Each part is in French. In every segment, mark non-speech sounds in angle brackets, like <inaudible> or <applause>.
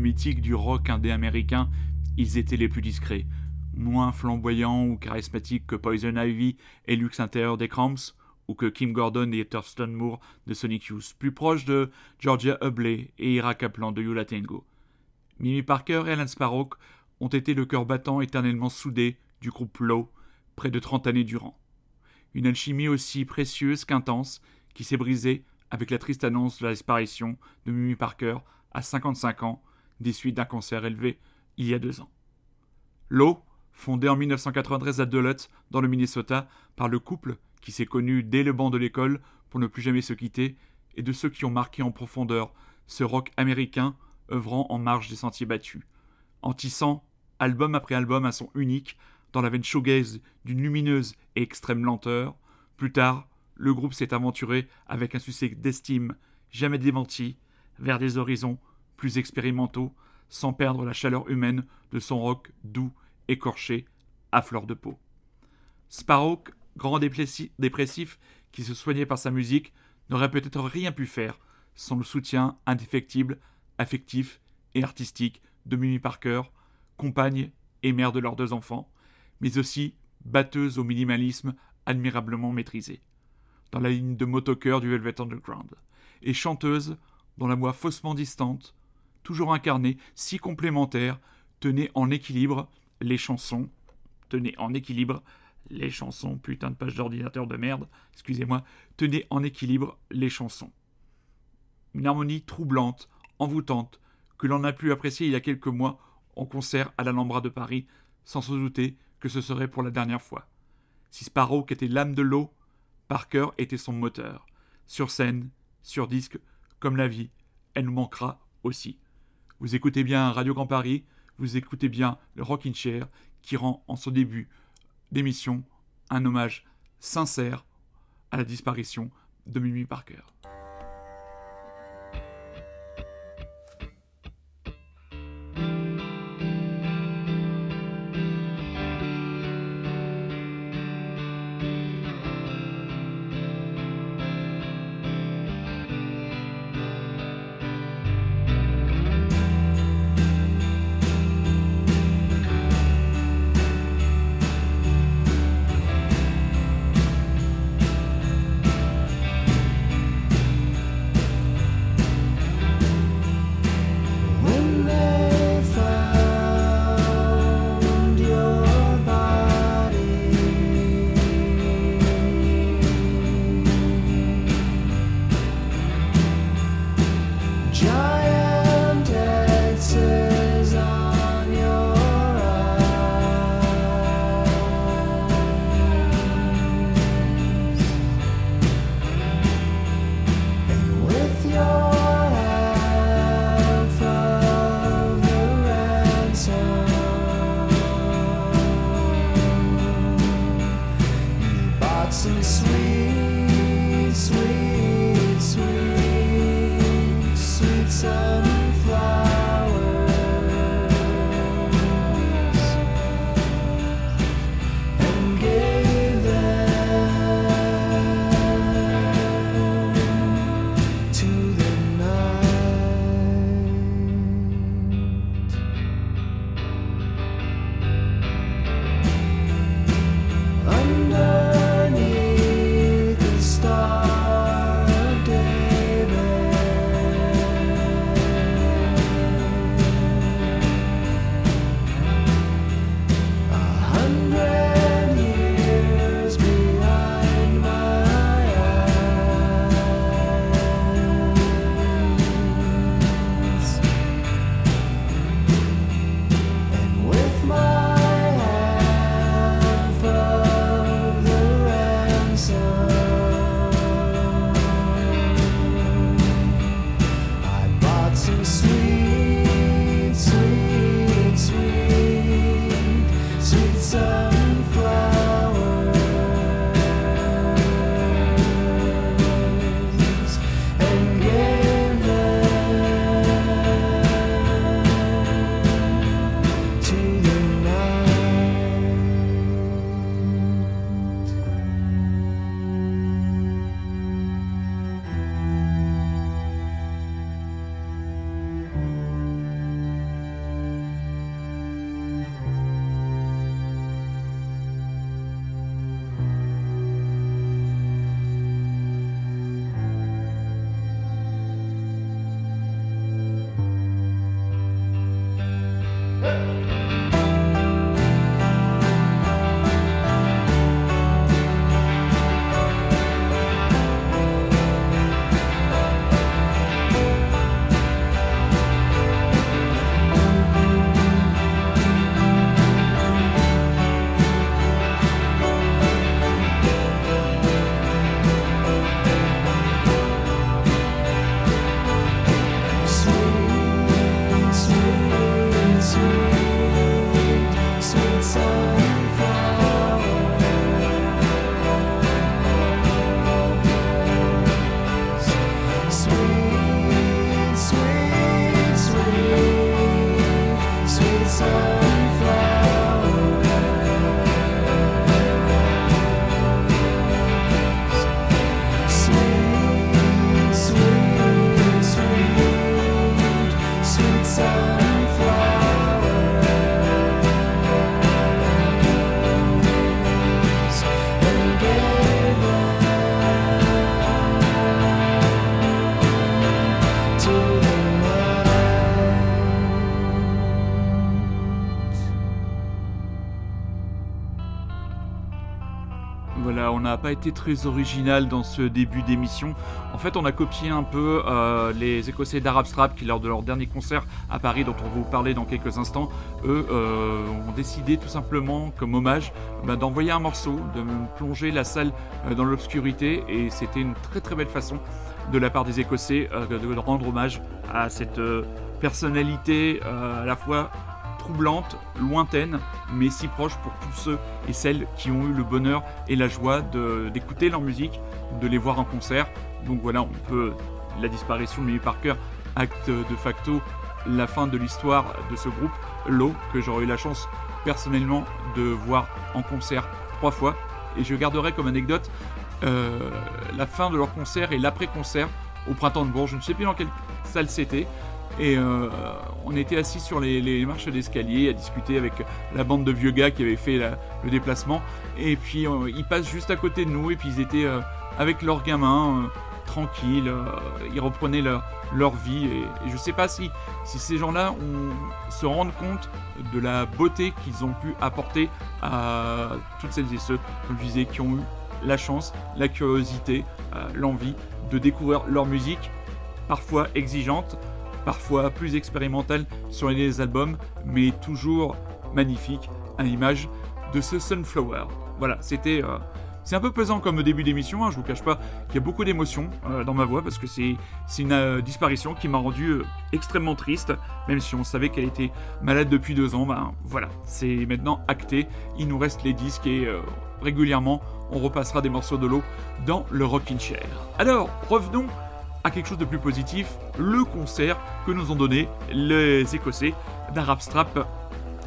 Mythiques du rock indé américain, ils étaient les plus discrets, moins flamboyants ou charismatiques que Poison Ivy et Lux Interior des Cramps, ou que Kim Gordon et Thurston Moore de Sonic Youth, plus proches de Georgia Hubley et Ira Kaplan de Yula Tango. Mimi Parker et Alan Sparrow ont été le cœur battant éternellement soudé du groupe Low, près de 30 années durant. Une alchimie aussi précieuse qu'intense qui s'est brisée avec la triste annonce de la disparition de Mimi Parker à 55 ans des suites d'un cancer élevé il y a deux ans. Low, fondé en 1993 à Duluth, dans le Minnesota, par le couple qui s'est connu dès le banc de l'école pour ne plus jamais se quitter, et de ceux qui ont marqué en profondeur ce rock américain œuvrant en marge des sentiers battus, en tissant, album après album, un son unique, dans la veine shoegaze d'une lumineuse et extrême lenteur. Plus tard, le groupe s'est aventuré avec un succès d'estime jamais démenti vers des horizons plus expérimentaux, sans perdre la chaleur humaine de son rock doux, écorché, à fleur de peau. Sparrow, grand dépressif qui se soignait par sa musique, n'aurait peut-être rien pu faire sans le soutien indéfectible, affectif et artistique de Mimi Parker, compagne et mère de leurs deux enfants, mais aussi batteuse au minimalisme admirablement maîtrisé, dans la ligne de motoqueur du Velvet Underground, et chanteuse dont la voix faussement distante, toujours incarnée, si complémentaire, tenait en équilibre les chansons, tenait en équilibre les chansons, putain de page d'ordinateur de merde, excusez-moi, tenait en équilibre les chansons. Une harmonie troublante, envoûtante, que l'on a pu apprécier il y a quelques mois en concert à l'Alhambra de Paris, sans se douter que ce serait pour la dernière fois. Si Sparrow était l'âme de l'eau, Parker était son moteur. Sur scène, sur disque, comme la vie, elle nous manquera aussi. Vous écoutez bien Radio Grand Paris, vous écoutez bien le Rockin' Chair, qui rend en son début d'émission un hommage sincère à la disparition de Mimi Parker. Été très original dans ce début d'émission. En fait, on a copié un peu euh, les Écossais d'Arab Strap qui, lors de leur dernier concert à Paris, dont on va vous parler dans quelques instants, eux euh, ont décidé tout simplement, comme hommage, bah, d'envoyer un morceau, de plonger la salle euh, dans l'obscurité. Et c'était une très très belle façon de la part des Écossais de rendre hommage à cette personnalité à la fois troublante, lointaine, mais si proche pour tous ceux et celles qui ont eu le bonheur et la joie d'écouter leur musique, de les voir en concert. Donc voilà, on peut la disparition de Mimi Parker acte de facto la fin de l'histoire de ce groupe, Low, que j'aurais eu la chance personnellement de voir en concert trois fois. Et je garderai comme anecdote euh, la fin de leur concert et l'après-concert au printemps de Bourges. Je ne sais plus dans quelle salle c'était, euh, on était assis sur les, marches d'escalier à discuter avec la bande de vieux gars qui avaient fait le déplacement. Et puis euh, ils passent juste à côté de nous et puis ils étaient euh, avec leurs gamins, tranquilles, ils reprenaient leur, vie. Et, je sais pas si, si ces gens-là se rendent compte de la beauté qu'ils ont pu apporter à toutes celles et ceux, comme je disais, qui ont eu la chance, la curiosité, l'envie de découvrir leur musique, parfois exigeante, parfois plus expérimental sur les albums, mais toujours magnifique à l'image de ce Sunflower. Voilà, c'était. Euh, c'est un peu pesant comme début d'émission, hein, je vous cache pas qu'il y a beaucoup d'émotions euh, dans ma voix parce que c'est une euh, disparition qui m'a rendu extrêmement triste, même si on savait qu'elle était malade depuis deux ans. Ben voilà, c'est maintenant acté, il nous reste les disques et régulièrement on repassera des morceaux de l'eau dans le Rockin' Chair. Alors, revenons à quelque chose de plus positif, le concert que nous ont donné les Écossais d'Arab Strap.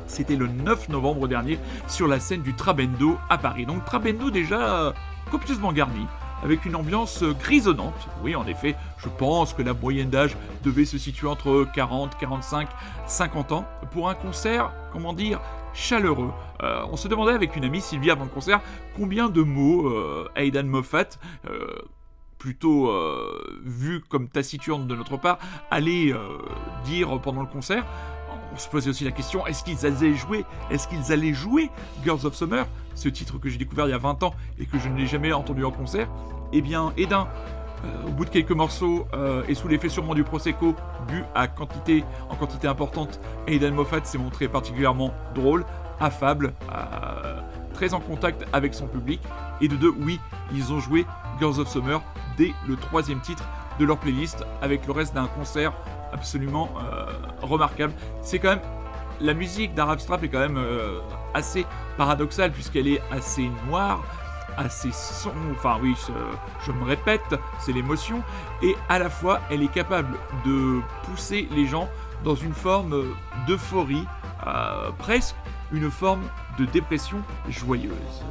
C'était le 9 novembre dernier sur la scène du Trabendo à Paris. Donc Trabendo déjà copieusement garni, avec une ambiance grisonnante. Oui, en effet, je pense que la moyenne d'âge devait se situer entre 40, 45, 50 ans pour un concert, comment dire, chaleureux. Euh, on se demandait avec une amie, Sylvie, avant le concert, combien de mots euh, Aidan Moffat, euh, plutôt euh, vu comme taciturne de notre part, aller euh, dire pendant le concert. On se posait aussi la question est-ce qu'ils allaient jouer Est-ce qu'ils allaient jouer Girls of Summer Ce titre que j'ai découvert il y a 20 ans et que je ne l'ai jamais entendu en concert? Eh bien, Edin, euh, au bout de quelques morceaux et sous l'effet sûrement du Prosecco, bu à quantité, en quantité importante, Aidan Moffat s'est montré particulièrement drôle, affable, très en contact avec son public. Et de deux, oui, ils ont joué Girls of Summer dès le troisième titre de leur playlist, avec le reste d'un concert absolument euh, remarquable. C'est quand même la musique d'Arab Strap est quand même euh, assez paradoxale puisqu'elle est assez noire, assez sombre, enfin oui, je, me répète, c'est l'émotion, et à la fois elle est capable de pousser les gens dans une forme d'euphorie, euh, presque une forme de dépression joyeuse.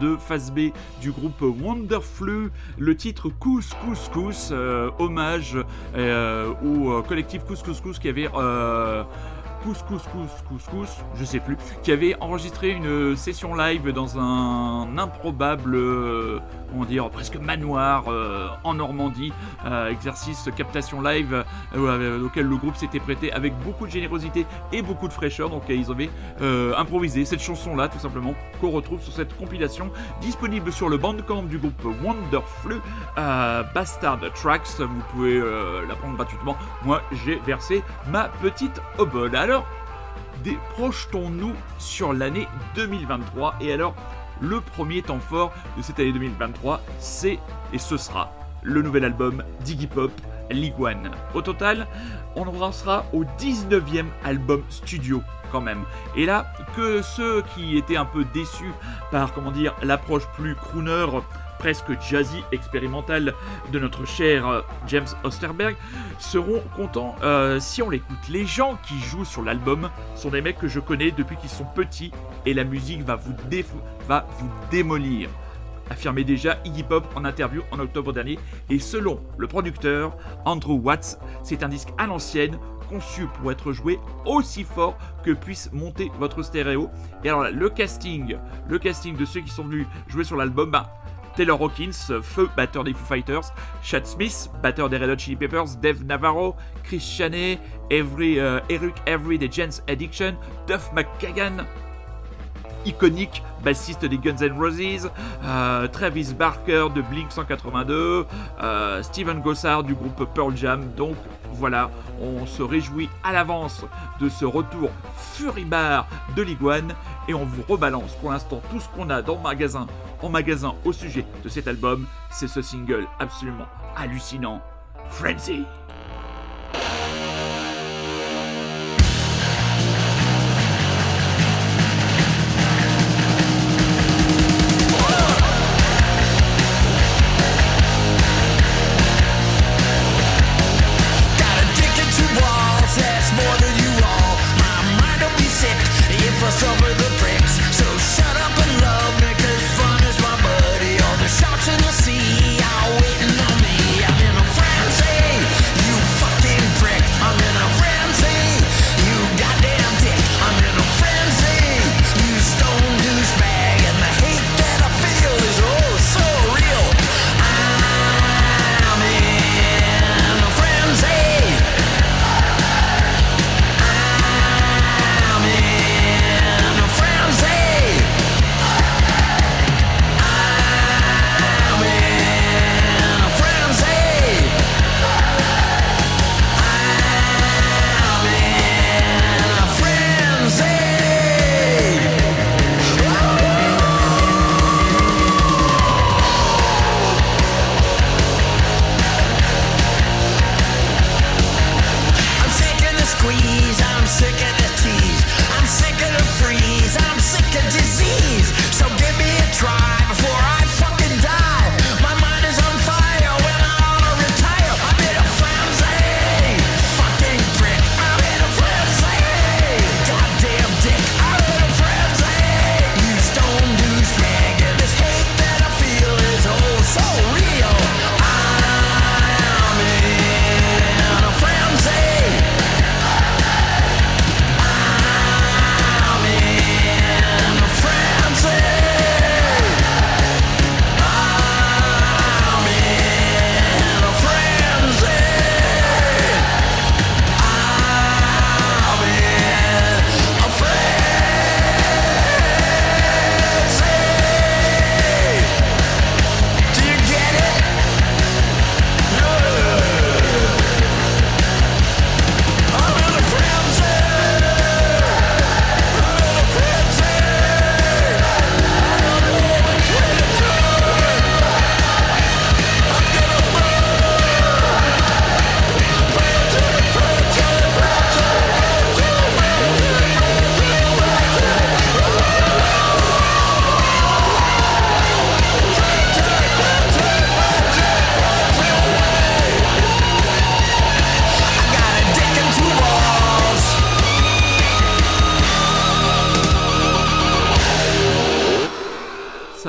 De phase B du groupe Wonderflu, le titre Cous Cous Cous, euh, hommage euh, au euh, collectif Cous Cous Cous qui avait Couscous Couscous je sais plus, qui avait enregistré une session live dans un improbable, euh, comment dire, presque manoir euh, en Normandie, euh, exercice captation live auquel le groupe s'était prêté avec beaucoup de générosité et beaucoup de fraîcheur. Donc ils avaient improvisé cette chanson-là, tout simplement, qu'on retrouve sur cette compilation disponible sur le bandcamp du groupe Wonderflu Bastard Tracks. Vous pouvez la prendre gratuitement. Moi, j'ai versé ma petite obole. Alors projetons-nous sur l'année 2023. Et alors, le premier temps fort de cette année 2023, c'est et ce sera le nouvel album d'Iggy Pop, League One. Au total, on en sera au 19e album studio quand même. Et là, que ceux qui étaient un peu déçus par, comment dire, l'approche plus crooner presque jazzy expérimental de notre cher euh, James Osterberg seront contents euh, si on l'écoute. Les gens qui jouent sur l'album sont des mecs que je connais depuis qu'ils sont petits et la musique va vous, démolir affirmait déjà Iggy Pop en interview en octobre dernier. Et selon le producteur Andrew Watts, c'est un disque à l'ancienne conçu pour être joué aussi fort que puisse monter votre stéréo. Et alors là, le casting, le casting de ceux qui sont venus jouer sur l'album, bah, Taylor Hawkins, feu batteur des Foo Fighters, Chad Smith, batteur des Red Hot Chili Peppers, Dave Navarro, Chris Chaney, Every, euh, Eric Avery des Jens Addiction, Duff McKagan, iconique, bassiste des Guns N' Roses, euh, Travis Barker de Blink 182, euh, Steven Gossard du groupe Pearl Jam. Donc voilà, on se réjouit à l'avance de ce retour furibard de l'iguane et on vous rebalance pour l'instant tout ce qu'on a dans en magasin au sujet de cet album. C'est ce single absolument hallucinant, Frenzy. over the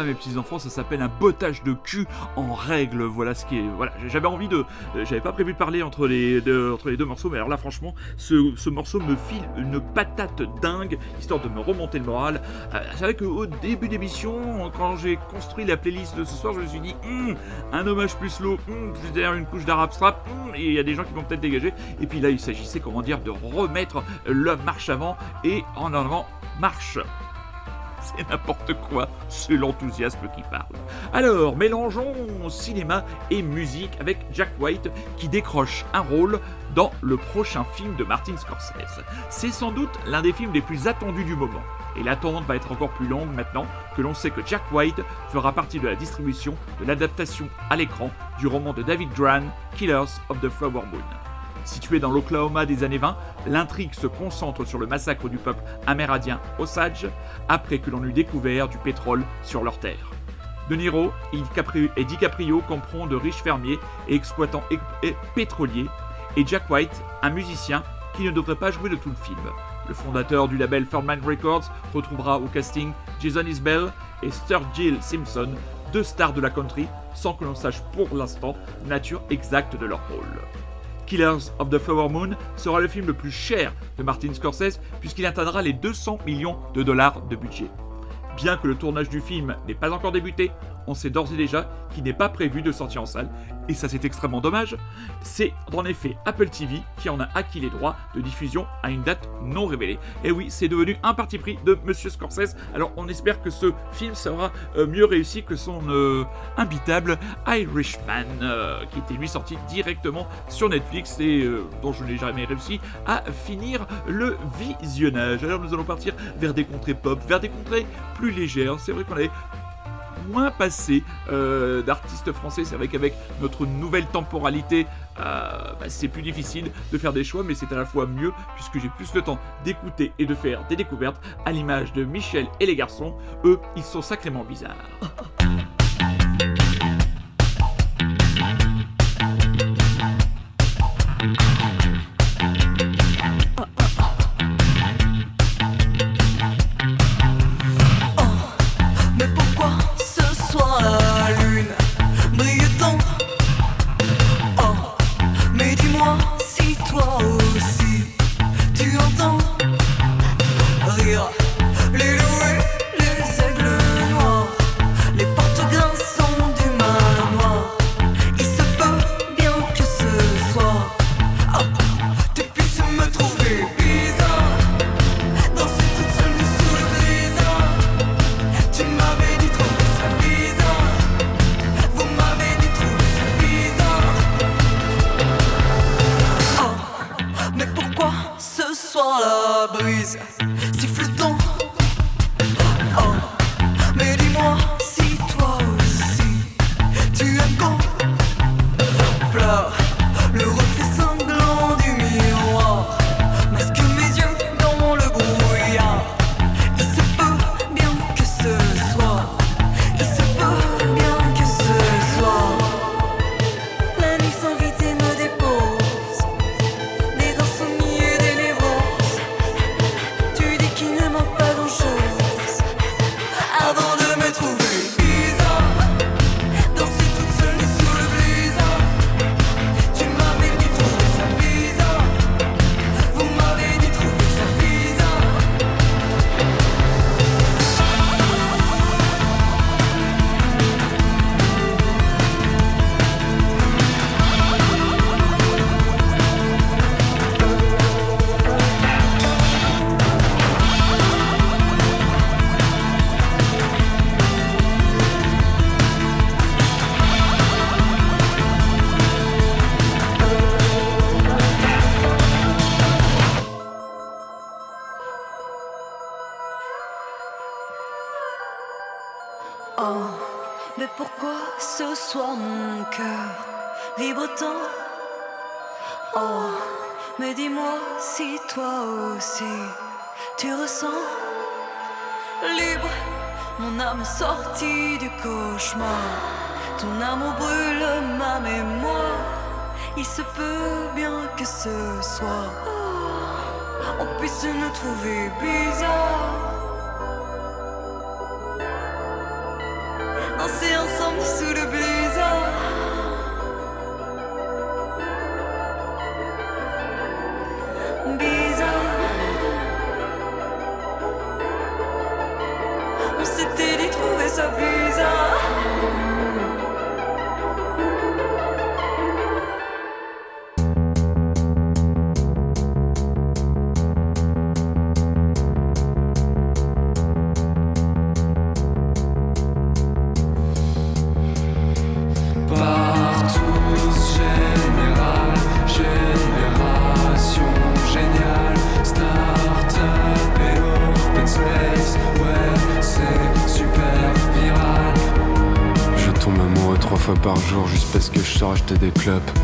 mes petits enfants, ça s'appelle un bottage de cul en règle. Voilà ce qui est. Voilà, j'avais envie de. J'avais pas prévu de parler entre les deux, entre les deux morceaux, mais alors là, franchement, ce, ce morceau me file une patate dingue, histoire de me remonter le moral. Euh, c'est vrai qu'au début d'émission, quand j'ai construit la playlist de ce soir, je me suis dit, Hum, un hommage plus slow, hum, plus derrière une couche d'arabe strap, hum, et il y a des gens qui vont peut-être dégager. Et puis là, il s'agissait, comment dire, de remettre la marche avant et en avant marche c'est n'importe quoi, c'est l'enthousiasme qui parle. Alors, mélangeons cinéma et musique avec Jack White qui décroche un rôle dans le prochain film de Martin Scorsese. C'est sans doute l'un des films les plus attendus du moment. Et l'attente va être encore plus longue maintenant que l'on sait que Jack White fera partie de la distribution de l'adaptation à l'écran du roman de David Gran, Killers of the Flower Moon. Situé dans l'Oklahoma des années 20, l'intrigue se concentre sur le massacre du peuple amérindien Osage après que l'on eut découvert du pétrole sur leur terre. De Niro et DiCaprio comprend de riches fermiers et exploitants pétroliers, et Jack White, un musicien qui ne devrait pas jouer de tout le film. Le fondateur du label Ferdman Records retrouvera au casting Jason Isbell et Sturgill Simpson, deux stars de la country, sans que l'on sache pour l'instant nature exacte de leur rôle. Killers of the Flower Moon sera le film le plus cher de Martin Scorsese puisqu'il atteindra les 200 millions de dollars de budget. Bien que le tournage du film n'ait pas encore débuté, on sait d'ores et déjà qu'il n'est pas prévu de sortir en salle, et ça c'est extrêmement dommage. C'est en effet Apple TV qui en a acquis les droits de diffusion à une date non révélée. Et oui, c'est devenu un parti pris de Monsieur Scorsese. Alors on espère que ce film sera euh, mieux réussi que son euh, imbitable Irishman, euh, qui était lui sorti directement sur Netflix et dont je n'ai jamais réussi à finir le visionnage. Alors nous allons partir vers des contrées pop, vers des contrées plus légères. C'est vrai qu'on avait moins passé euh, d'artistes français. C'est vrai qu'avec notre nouvelle temporalité, euh, bah, c'est plus difficile de faire des choix, mais c'est à la fois mieux puisque j'ai plus le temps d'écouter et de faire des découvertes à l'image de Michel et les garçons. Eux, ils sont sacrément bizarres.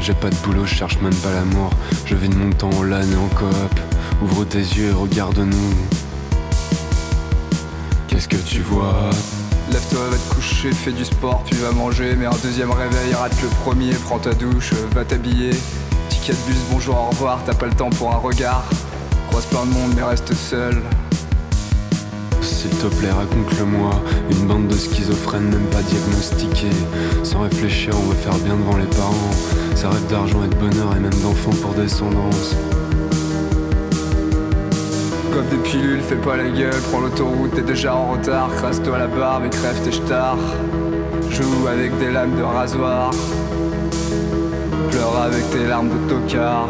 J'ai pas de boulot, je cherche même pas l'amour. Je vis de mon temps en LAN et en coop. Ouvre tes yeux et regarde-nous. Qu'est-ce que tu vois? Lève-toi, va te coucher, fais du sport, puis va manger. Mais un deuxième réveil, rate le premier, prends ta douche, va t'habiller. Ticket de bus, bonjour, au revoir, t'as pas le temps pour un regard. Croise plein de monde, mais reste seul. S'il te plaît, raconte-le-moi. Une bande de schizophrènes, même pas diagnostiqués. Sans réfléchir, on veut faire bien devant les parents. Ça rêve d'argent et de bonheur et même d'enfants pour descendance. Comme des pilules, fais pas la gueule, prends l'autoroute, t'es déjà en retard. Crasse-toi la barbe et crève tes stars. Joue avec des lames de rasoir. Pleure avec tes larmes de tocard.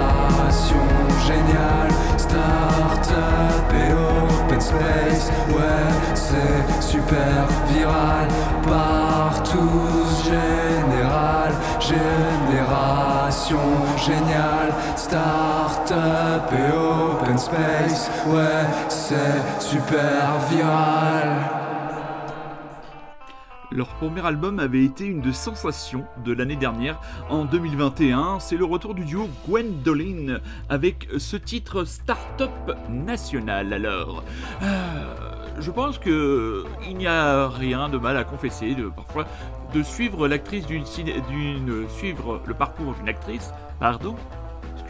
Génération géniale, start-up et open space, ouais, c'est super viral. Partout, général, génération géniale, start-up et open space, ouais, c'est super viral. Leur premier album avait été une des sensations de l'année dernière. En 2021, c'est le retour du duo Gwendoline avec ce titre Startup National. Alors, euh, je pense que il n'y a rien de mal à confesser de parfois de suivre l'actrice d'une suivre le parcours d'une actrice, pardon.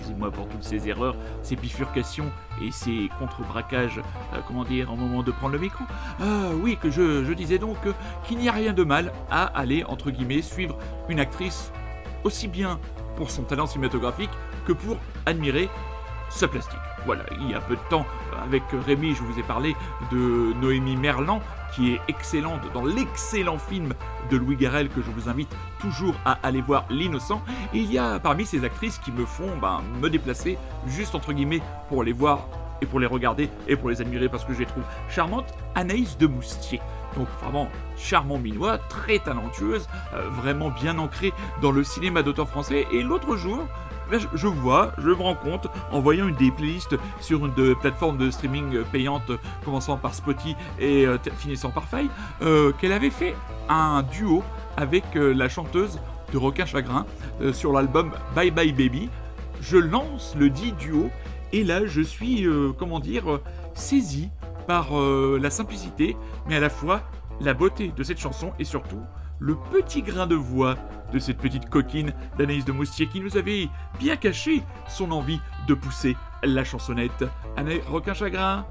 Excusez-moi pour toutes ces erreurs, ces bifurcations et ces contre-braquages, euh, comment dire, au moment de prendre le micro. Ah oui, que je, je disais donc euh, qu'il n'y a rien de mal à aller, entre guillemets, suivre une actrice aussi bien pour son talent cinématographique que pour admirer sa plastique. Voilà, il y a peu de temps, avec Rémi, je vous ai parlé de Noémie Merlan, qui est excellente dans l'excellent film de Louis Garrel que je vous invite toujours à aller voir L'innocent. Et il y a parmi ces actrices qui me font ben, me déplacer juste entre guillemets pour les voir et pour les regarder et pour les admirer parce que je les trouve charmantes, Anaïs de Moustier. Donc vraiment charmant minois, très talentueuse, euh, vraiment bien ancrée dans le cinéma d'auteur français. Et l'autre jour, ben, je, vois, je me rends compte, en voyant une des playlists sur une plateforme de streaming euh, payante, euh, commençant par Spotify et euh, finissant par Faille, qu'elle avait fait un duo avec la chanteuse de Requin Chagrin sur l'album Bye Bye Baby. Je lance le dit duo et là je suis, comment dire, saisi par la simplicité, mais à la fois la beauté de cette chanson et surtout le petit grain de voix de cette petite coquine d'Anaïs de Moustier qui nous avait bien caché son envie de pousser la chansonnette. Ana Requin Chagrin,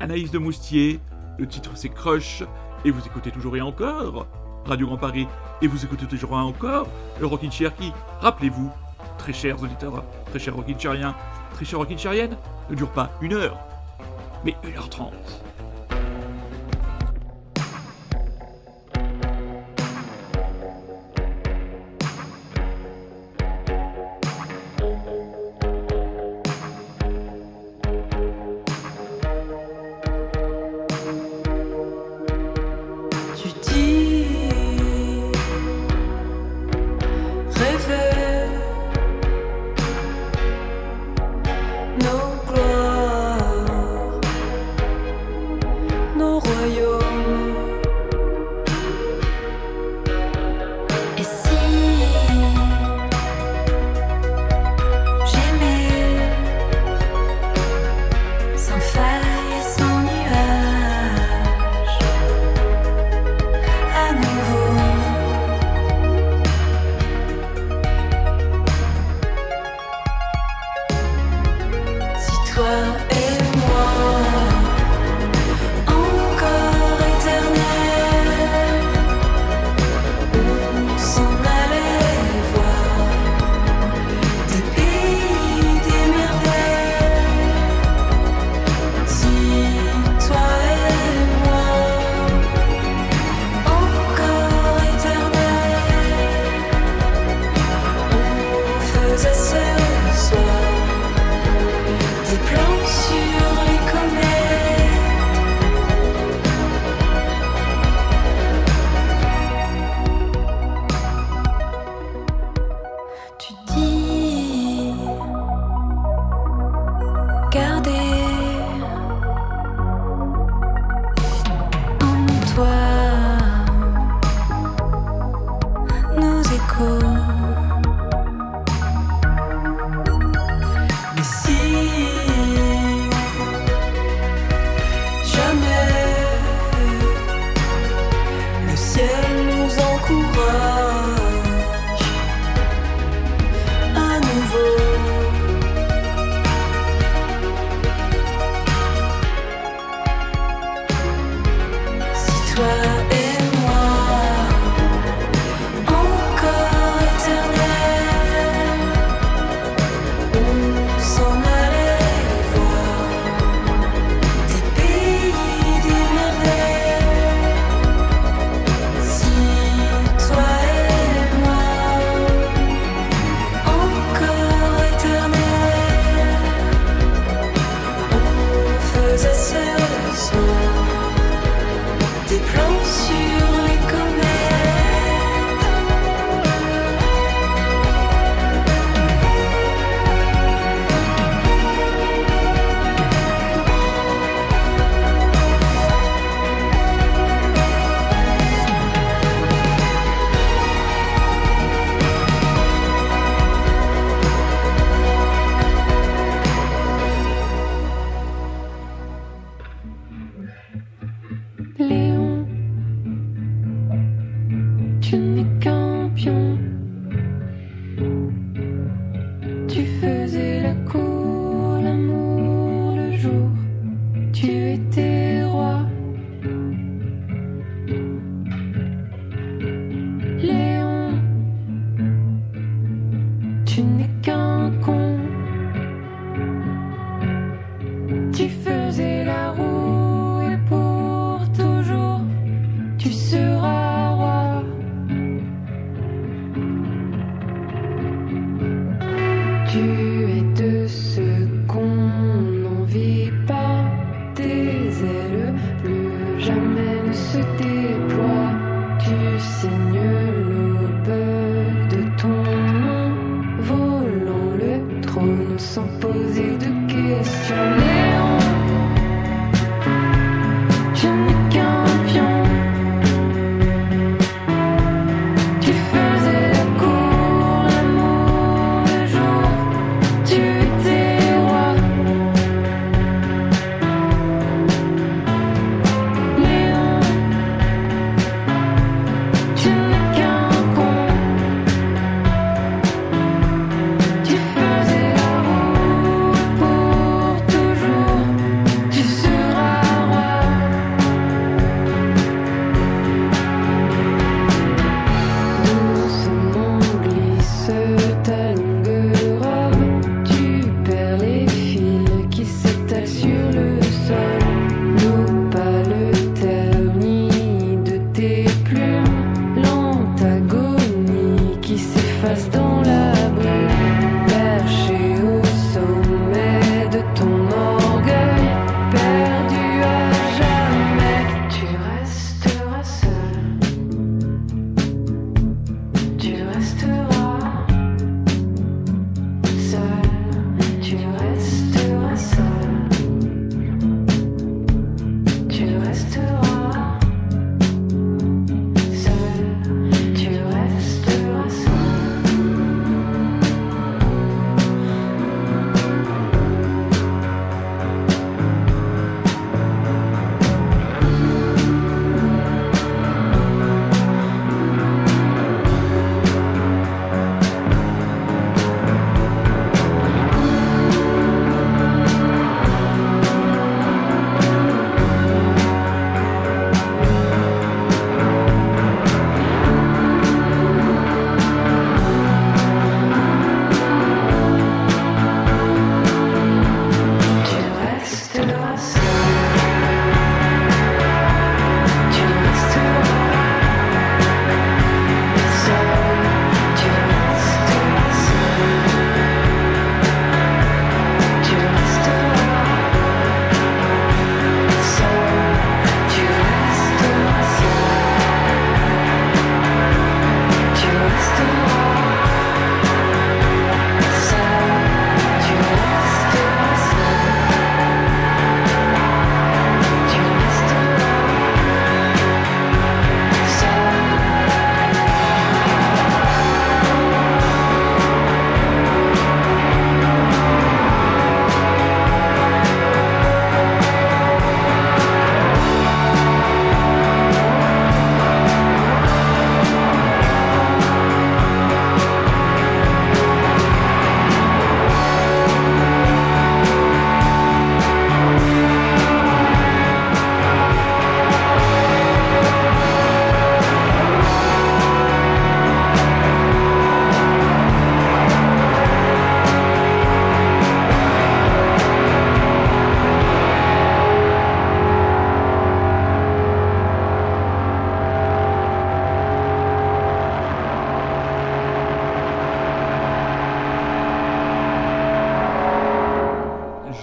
Anaïs de Moustier, le titre c'est Crush, et vous écoutez toujours et encore Radio Grand Paris, et vous écoutez toujours et encore le Rockin' qui, rappelez-vous, très chers auditeurs, très chers Rockin' très chers Rockin' ne dure pas une heure, Mais 1h30.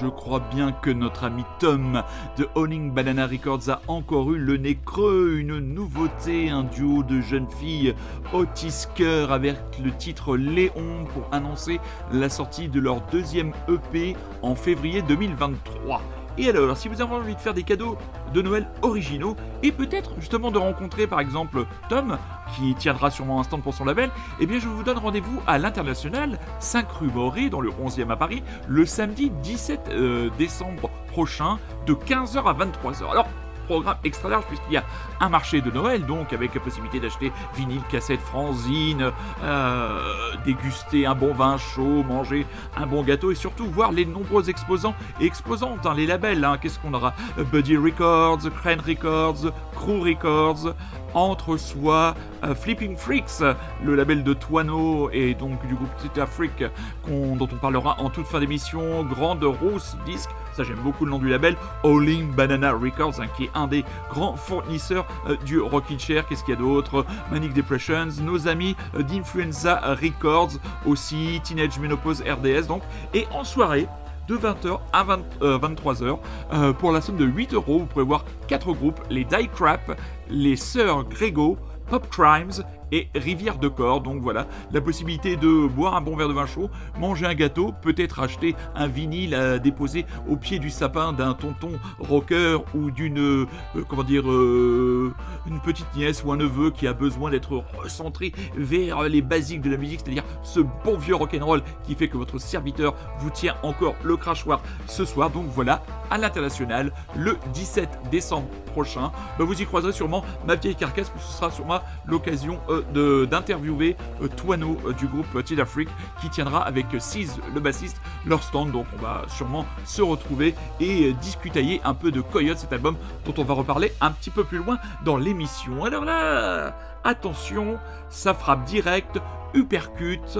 Je crois bien que notre ami Tom de Owning Banana Records a encore eu le nez creux, une nouveauté, un duo de jeunes filles Otis Cœur avec le titre Léon pour annoncer la sortie de leur deuxième EP en février 2023. Et alors, si vous avez envie de faire des cadeaux de Noël originaux, et peut-être justement de rencontrer par exemple Tom, qui tiendra sûrement un stand pour son label, eh bien je vous donne rendez-vous à l'international 5 rue Morée, dans le 11e à Paris, le samedi 17 euh, décembre prochain, de 15h à 23h. Alors, programme extra large puisqu'il y a un marché de Noël, donc avec la possibilité d'acheter vinyle, cassette, franzine, euh, déguster un bon vin chaud, manger un bon gâteau et surtout voir les nombreux exposants et exposantes, hein, les labels. Hein. Qu'est-ce qu'on aura? Buddy Records, Crane Records, Crew Records, entre soi, euh, Flipping Freaks, le label de Toano et donc du groupe Tita Freak dont on parlera en toute fin d'émission, Grande Rose Disc, ça j'aime beaucoup le nom du label, Howling Banana Records, hein, qui est un des grands fournisseurs euh, du Rockin' Chair, qu'est-ce qu'il y a d'autre? Manic Depressions, nos amis euh, d'Influenza Records, aussi Teenage Menopause RDS donc, et en soirée, de 20h à 23h. Euh, pour la somme de 8 euros, vous pouvez voir 4 groupes, les Die Crap, les Sœurs Grégo, Pop Crimes et Rivière de Corps. Donc voilà, la possibilité de boire un bon verre de vin chaud, manger un gâteau, peut-être acheter un vinyle à déposer au pied du sapin d'un tonton rocker ou d'une, euh, comment dire, euh, une petite nièce ou un neveu qui a besoin d'être recentré vers les basiques de la musique, c'est-à-dire ce bon vieux rock'n'roll qui fait que votre serviteur vous tient encore le crachoir ce soir. Donc voilà, à l'international, le 17 décembre prochain, bah, vous y croiserez sûrement ma vieille carcasse, ce sera sûrement l'occasion euh, d'interviewer euh, Toano euh, du groupe Tid Afrique qui tiendra avec Seize le bassiste leur stand. Donc on va sûrement se retrouver et euh, discutailler un peu de Coyote, cet album dont on va reparler un petit peu plus loin dans l'émission. Alors là, attention, ça frappe direct, uppercut,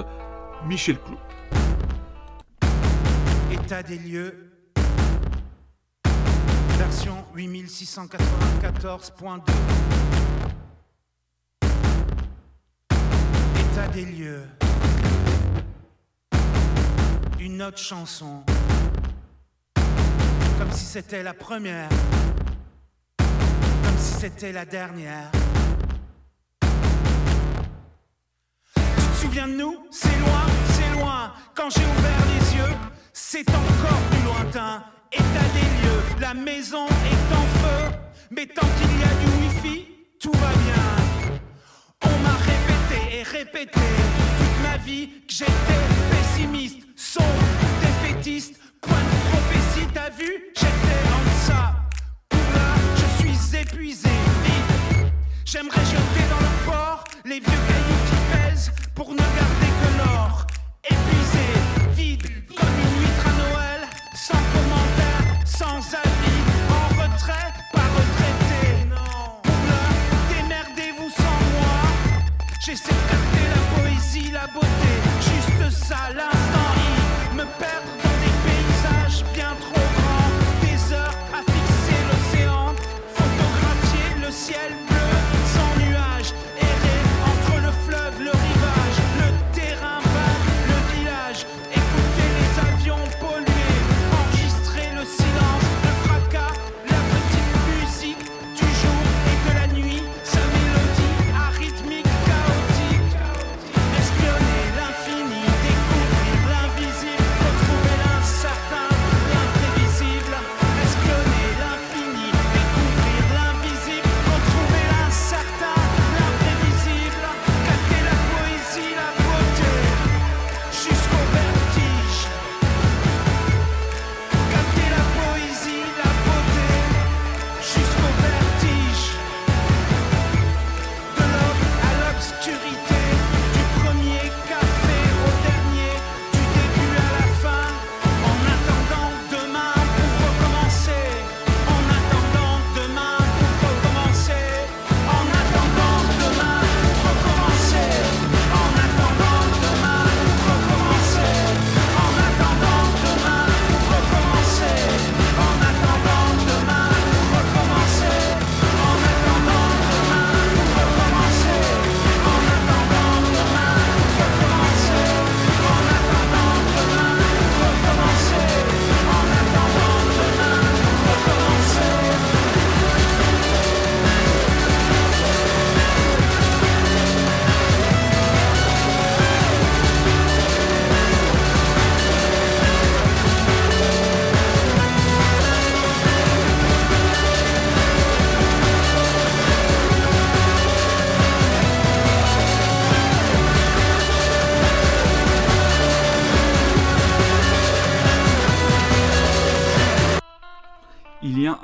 Michel Clou. État des lieux. Version 8694.2. des lieux. Une autre chanson. Comme si c'était la première. Comme si c'était la dernière. Tu te souviens de nous? C'est loin, c'est loin. Quand j'ai ouvert les yeux, c'est encore plus lointain. État des lieux, la maison est en feu. Mais tant qu'il y a du wifi, tout va bien répété toute ma vie que j'étais pessimiste, sombre, défaitiste, point de prophétie, t'as vu? J'étais en ça. Pour là, je suis épuisé, vide. J'aimerais jeter dans le port les vieux cailloux qui pèsent pour ne garder que l'or. Épuisé, vide, comme une huître à Noël, sans commentaire, sans avis, moi. J'essaie la beauté, juste ça, l'instant I me perdre dans des paysages bien trop grands, des heures à fixer l'océan, photographier le ciel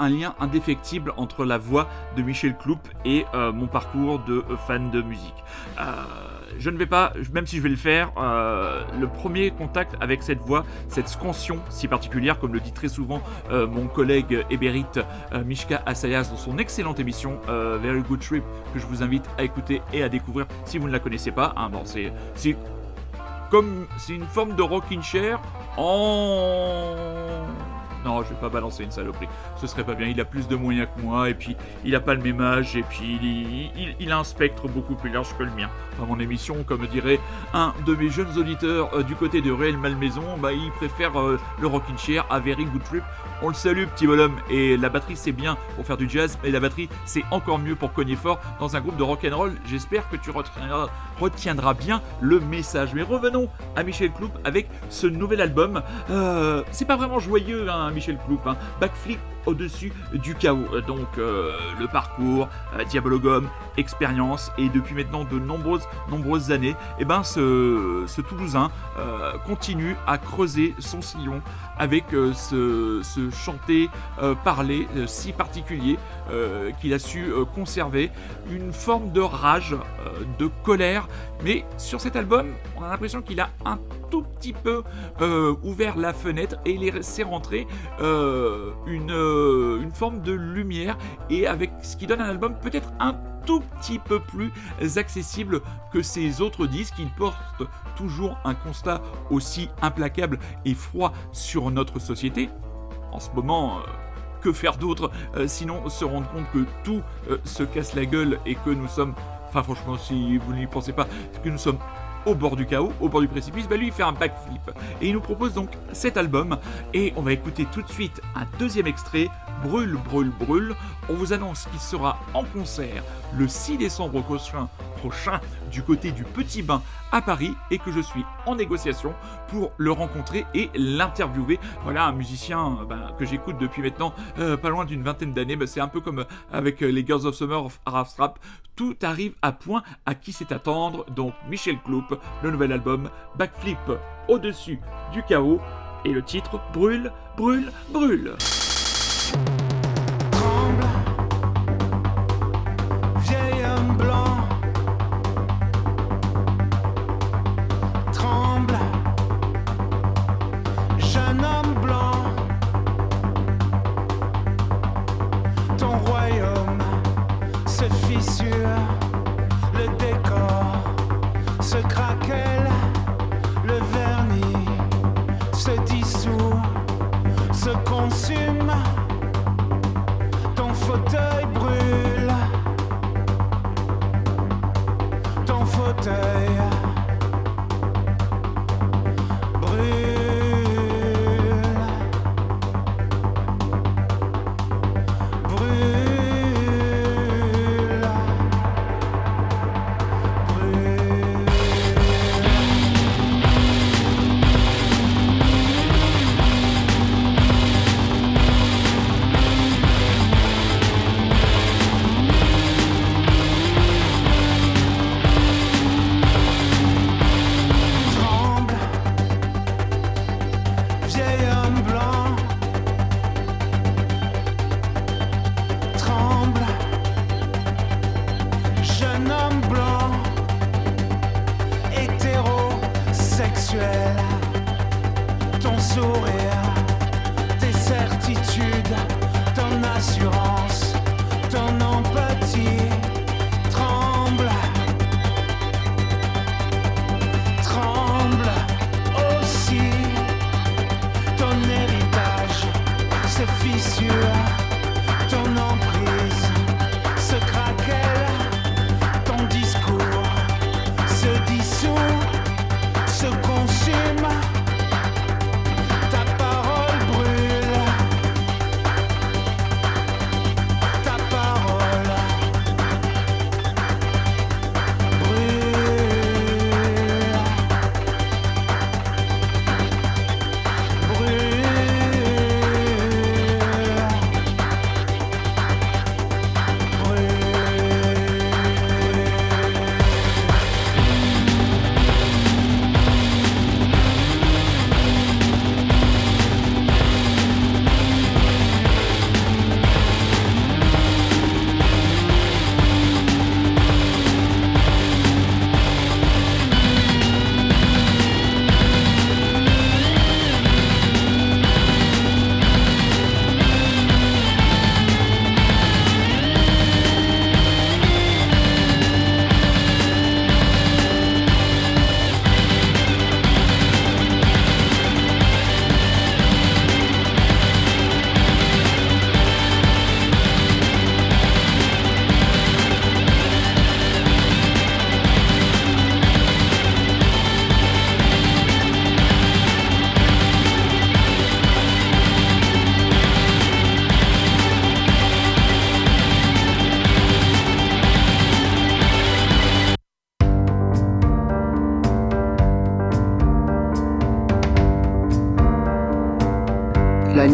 un lien indéfectible entre la voix de Michel Cloup et euh, mon parcours de euh, fan de musique. Euh, je ne vais pas, même si je vais le faire, le premier contact avec cette voix, cette scansion si particulière, comme le dit très souvent mon collègue ébérite Mishka Asayas dans son excellente émission Very Good Trip, que je vous invite à écouter et à découvrir si vous ne la connaissez pas. Hein, bon, c'est comme c'est une forme de rocking chair en non, je vais pas balancer une saloperie. Ce serait pas bien. Il a plus de moyens que moi, et puis il a pas le même âge, et puis il, a un spectre beaucoup plus large que le mien. Dans mon émission, comme dirait un de mes jeunes auditeurs euh, du côté de Réel Malmaison, bah, il préfère euh, le rocking chair à Very Good Trip. On le salue, petit bonhomme. Et la batterie, c'est bien pour faire du jazz, mais la batterie, c'est encore mieux pour cogner fort dans un groupe de rock and roll. J'espère que tu retiendras, bien le message. Mais revenons à Michel Cloup avec ce nouvel album. Euh, c'est pas vraiment joyeux, hein, Michel Cloup. Hein. Backflip au-dessus du chaos. Donc euh, le parcours, euh, Diabologum, expérience et depuis maintenant de nombreuses nombreuses années, et eh ben ce, ce Toulousain euh, continue à creuser son sillon avec ce, ce, chanter, parler si particulier qu'il a su conserver une forme de rage, de colère, mais sur cet album, on a l'impression qu'il a un tout petit peu ouvert la fenêtre et il est laissé rentrer une euh, une forme de lumière et avec ce qui donne un album peut-être un tout petit peu plus accessible que ses autres disques. Il porte toujours un constat aussi implacable et froid sur notre société. En ce moment, euh, que faire d'autre euh, sinon se rendre compte que tout se casse la gueule et que nous sommes, enfin franchement si vous n'y pensez pas, que nous sommes au bord du chaos, au bord du précipice, bah lui il fait un backflip. Et il nous propose donc cet album et on va écouter tout de suite un deuxième extrait, Brûle, brûle, brûle. On vous annonce qu'il sera en concert le 6 décembre prochain, du côté du Petit Bain à Paris et que je suis en négociation pour le rencontrer et l'interviewer. Voilà un musicien euh, ben, que j'écoute depuis maintenant euh, pas loin d'une vingtaine d'années. Ben, c'est un peu comme avec euh, les Girls of Summer of Arab Strap. Tout arrive à point à qui c'est attendre. Donc Michel Cloup, le nouvel album Backflip au-dessus du chaos et le titre Brûle, brûle, brûle. Tremble, vieil homme blanc.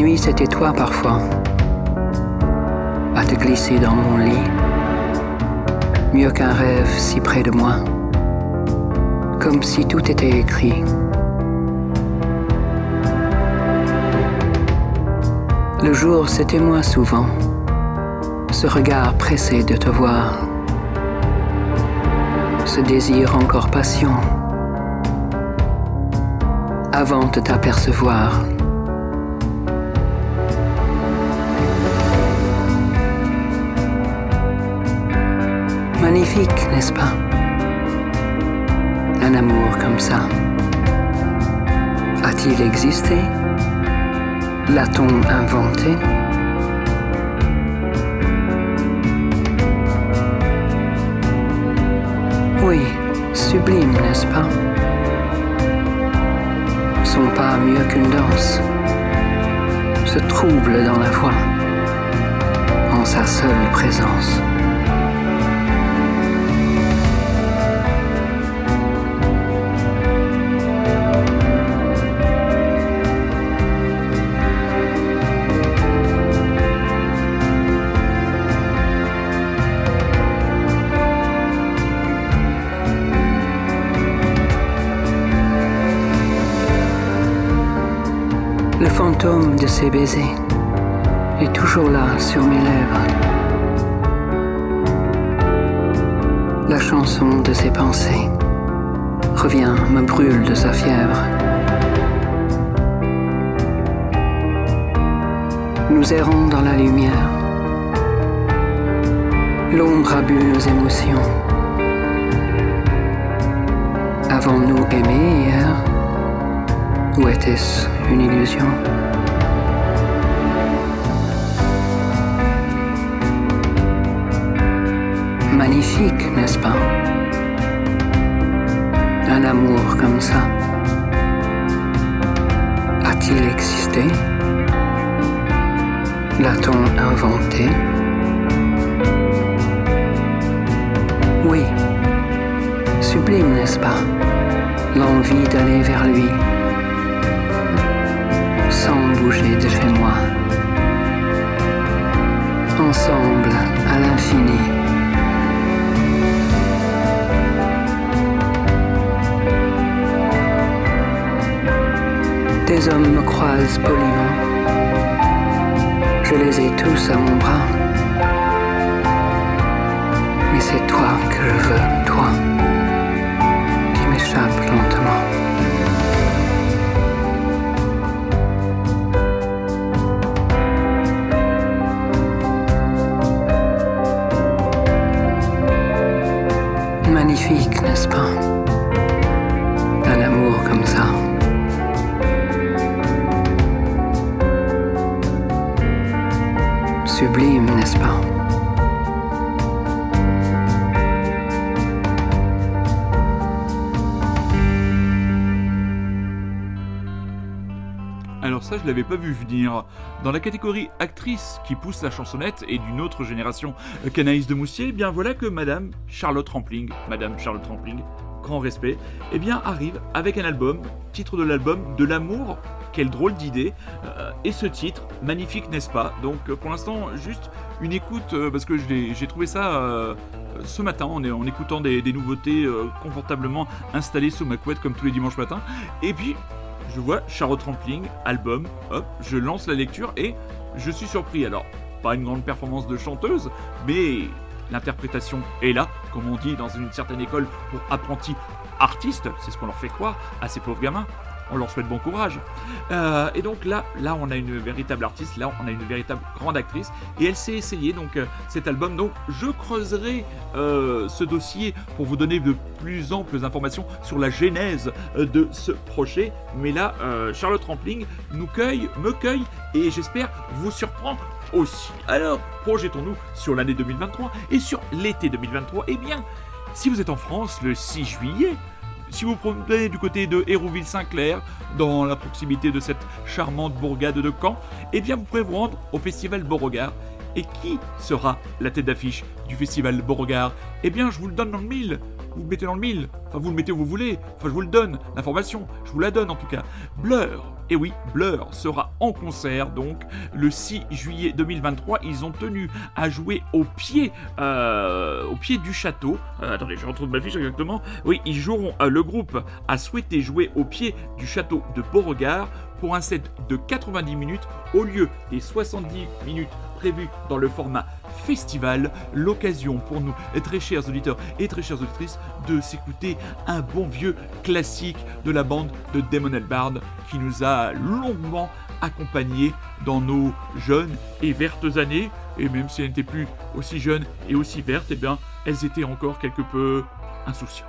Nuit, c'était toi parfois, à te glisser dans mon lit, mieux qu'un rêve si près de moi, comme si tout était écrit. Le jour, c'était moi souvent, ce regard pressé de te voir, ce désir encore patient, avant de t'apercevoir. Magnifique, n'est-ce pas? Un amour comme ça. A-t-il existé? L'a-t-on inventé? Oui, sublime, n'est-ce pas? Sont pas mieux qu'une danse. Se trouble dans la voix, en sa seule présence. Ses baisers est toujours là sur mes lèvres. La chanson de ses pensées revient, me brûle de sa fièvre. Nous errons dans la lumière. L'ombre a bu nos émotions. Avons-nous aimé hier? Ou était-ce une illusion? Magnifique, n'est-ce pas? Un amour comme ça. A-t-il existé? L'a-t-on inventé? Oui. Sublime, n'est-ce pas? L'envie d'aller vers lui sans bouger de chez moi. Ensemble à l'infini. Des hommes me croisent poliment. Je les ai tous à mon bras. Mais c'est toi que je veux, toi, je l'avais pas vu venir. Dans la catégorie actrice qui pousse la chansonnette et d'une autre génération euh, qu'Anaïs de Moussier, eh bien voilà que Madame Charlotte Rampling, Madame Charlotte Rampling, grand respect, eh bien arrive avec un album, titre de l'album De l'amour, quelle drôle d'idée, euh, et ce titre, magnifique n'est-ce pas? Donc euh, pour l'instant, juste une écoute, euh, parce que j'ai trouvé ça euh, ce matin en, écoutant des, des nouveautés euh, confortablement installées sous ma couette comme tous les dimanches matins, et puis je vois Charlotte Rampling, album, hop, je lance la lecture et je suis surpris. Alors, pas une grande performance de chanteuse, mais l'interprétation est là, comme on dit dans une certaine école pour apprentis artistes, c'est ce qu'on leur fait croire à ces pauvres gamins. On leur souhaite bon courage. Euh, et donc là, là, on a une véritable artiste, là, on a une véritable grande actrice, et elle s'est essayée donc euh, cet album. Donc, je creuserai euh, ce dossier pour vous donner de plus amples informations sur la genèse de ce projet. Mais là, Charlotte Rampling nous cueille, me cueille, et j'espère vous surprend aussi. Alors, projetons-nous sur l'année 2023 et sur l'été 2023. Eh bien, si vous êtes en France le 6 juillet, si vous promenez du côté de Hérouville-Saint-Clair, dans la proximité de cette charmante bourgade de Caen, eh bien vous pourrez vous rendre au festival Beauregard. Et qui sera la tête d'affiche du festival Beauregard? Eh bien je vous le donne dans le mille. Vous le mettez dans le mille. Enfin, vous le mettez où vous voulez. Enfin, je vous le donne, l'information. Je vous la donne en tout cas. Blur. Et oui, Blur sera en concert donc le 6 juillet 2023. Ils ont tenu à jouer au pied, euh, du château. Euh, attendez, je retrouve ma fiche exactement. Oui, ils joueront. euh, le groupe a souhaité jouer au pied du château de Beauregard pour un set de 90 minutes au lieu des 70 minutes dans le format festival. L'occasion pour nous, très chers auditeurs et très chères auditrices, de s'écouter un bon vieux classique de la bande de Damon Albarn qui nous a longuement accompagnés dans nos jeunes et vertes années. Et même si elles n'étaient plus aussi jeunes et aussi vertes, eh bien, elles étaient encore quelque peu insouciantes.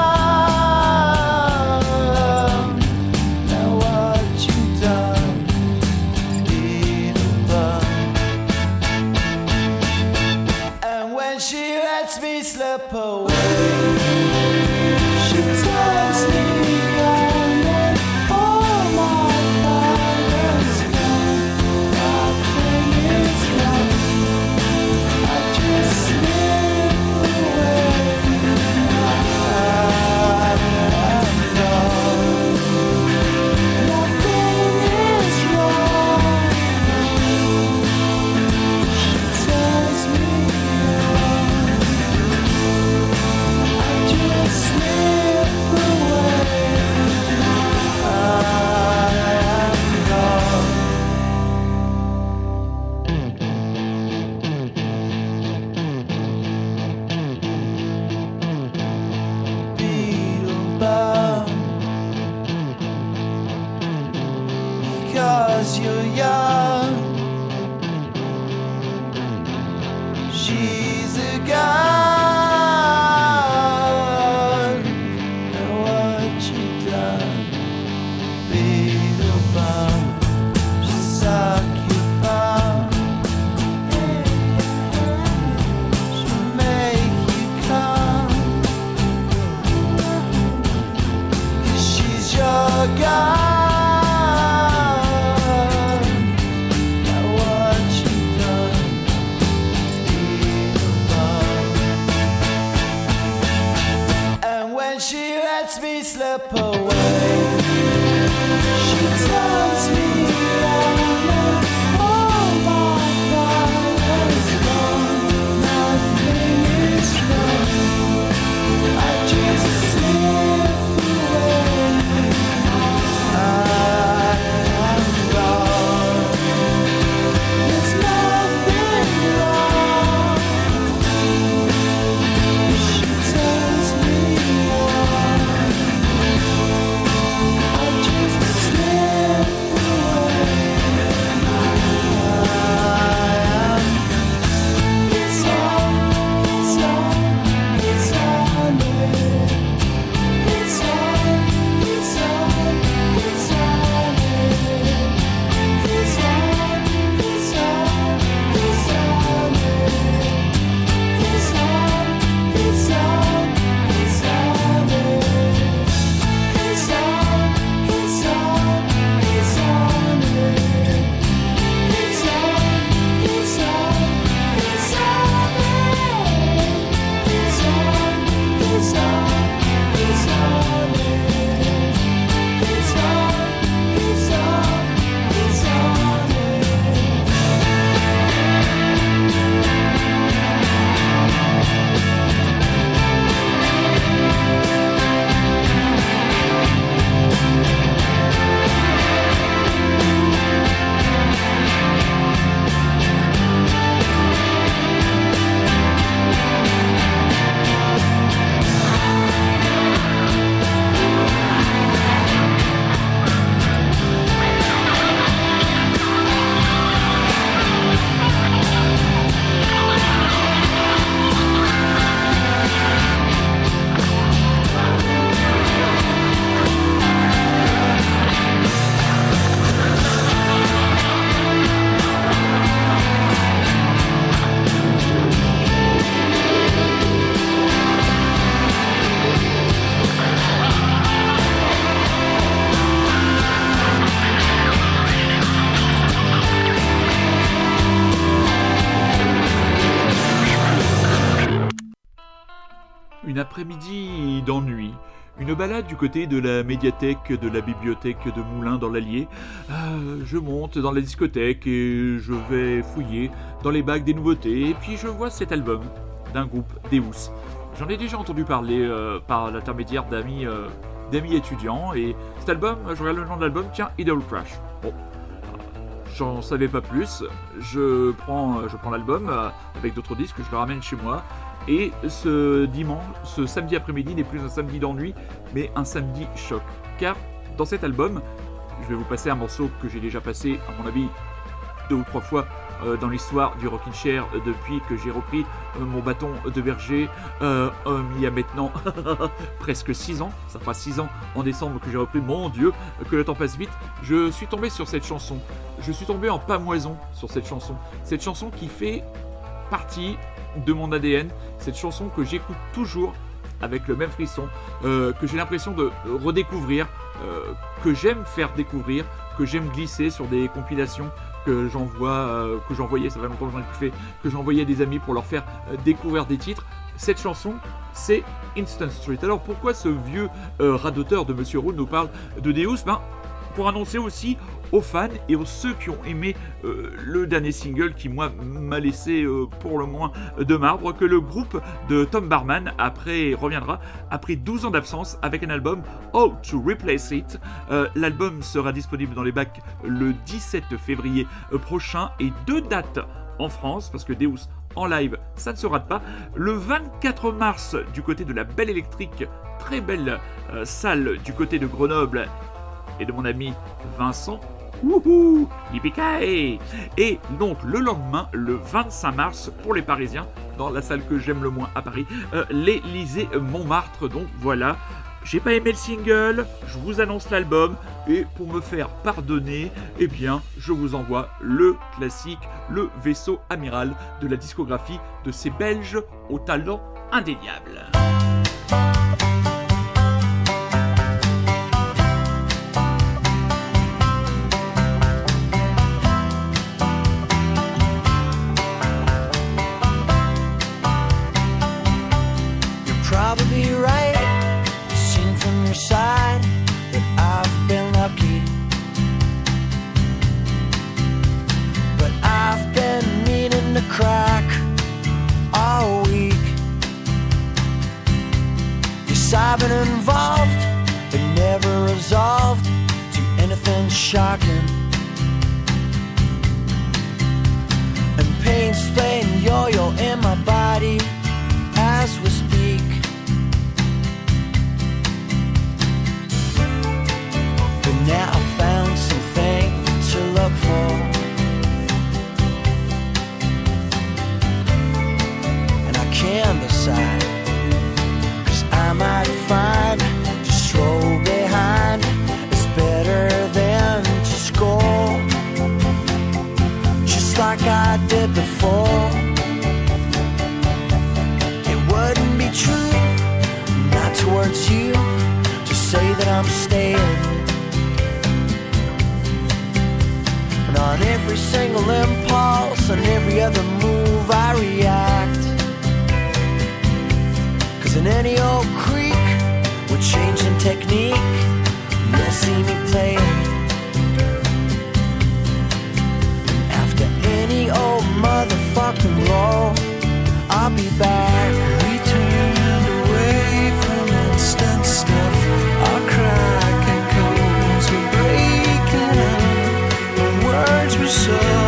côté de la médiathèque de la bibliothèque de Moulins dans l'Allier. Euh, je monte dans la discothèque et je vais fouiller dans les bacs des nouveautés. Et puis je vois cet album d'un groupe Deus. J'en ai déjà entendu parler euh, par l'intermédiaire d'amis euh, d'amis étudiants. Et cet album, je regarde le nom de l'album, tiens, Idol Crash. Bon, j'en savais pas plus. Je prends, je prends l'album euh, avec d'autres disques, je le ramène chez moi. Et ce dimanche, ce samedi après-midi n'est plus un samedi d'ennui, mais un samedi choc. Car dans cet album, je vais vous passer un morceau que j'ai déjà passé, à mon avis, deux ou trois fois euh, dans l'histoire du Rockin' Chair euh, depuis que j'ai repris euh, mon bâton de berger il y a maintenant <laughs> presque 6 ans. Ça fera 6 ans en décembre que j'ai repris. Mon Dieu, que le temps passe vite. Je suis tombé sur cette chanson. Je suis tombé en pamoison sur cette chanson. Cette chanson qui fait partie de mon ADN. Cette chanson que j'écoute toujours avec le même frisson, euh, que j'ai l'impression de redécouvrir, euh, que j'aime faire découvrir, que j'aime glisser sur des compilations que j'envoie, euh, que j'envoyais, ça fait longtemps que j'en ai plus fait, que j'envoyais des amis pour leur faire découvrir des titres. Cette chanson, c'est Instant Street. Alors pourquoi ce vieux radoteur de Monsieur Roux nous parle de Deus? Ben, pour annoncer aussi aux fans et aux ceux qui ont aimé euh, le dernier single qui moi m'a laissé euh, pour le moins de marbre que le groupe de Tom Barman après reviendra après 12 ans d'absence avec un album How to Replace It. Euh, L'album sera disponible dans les bacs le 17 février prochain et deux dates en France parce que Deus en live, ça ne se rate pas. Le 24 mars, du côté de la Belle Électrique, très belle salle du côté de Grenoble, et de mon ami Vincent. Wouhou Et donc le lendemain, le 25 mars, pour les Parisiens, dans la salle que j'aime le moins à Paris, euh, l'Élysée Montmartre. Donc voilà, j'ai pas aimé le single, je vous annonce l'album, et pour me faire pardonner, eh bien, je vous envoie le classique, le vaisseau amiral de la discographie de ces Belges au talent indéniable. Crack all week. Yes, I've been involved, but never resolved to anything shocking. And pain's playing yo-yo in my body as we speak. But now can't. Cause I might find to stroll behind is better than to score. Just like I did before. It wouldn't be true, not towards you, to say that I'm staying. And on every single impulse, on every other move, I react. In any old creek, with changing technique, you'll see me playing. And after any old motherfucking roll, I'll be back. We turned away from instant stuff. Our cracking codes were breaking up. The words we suck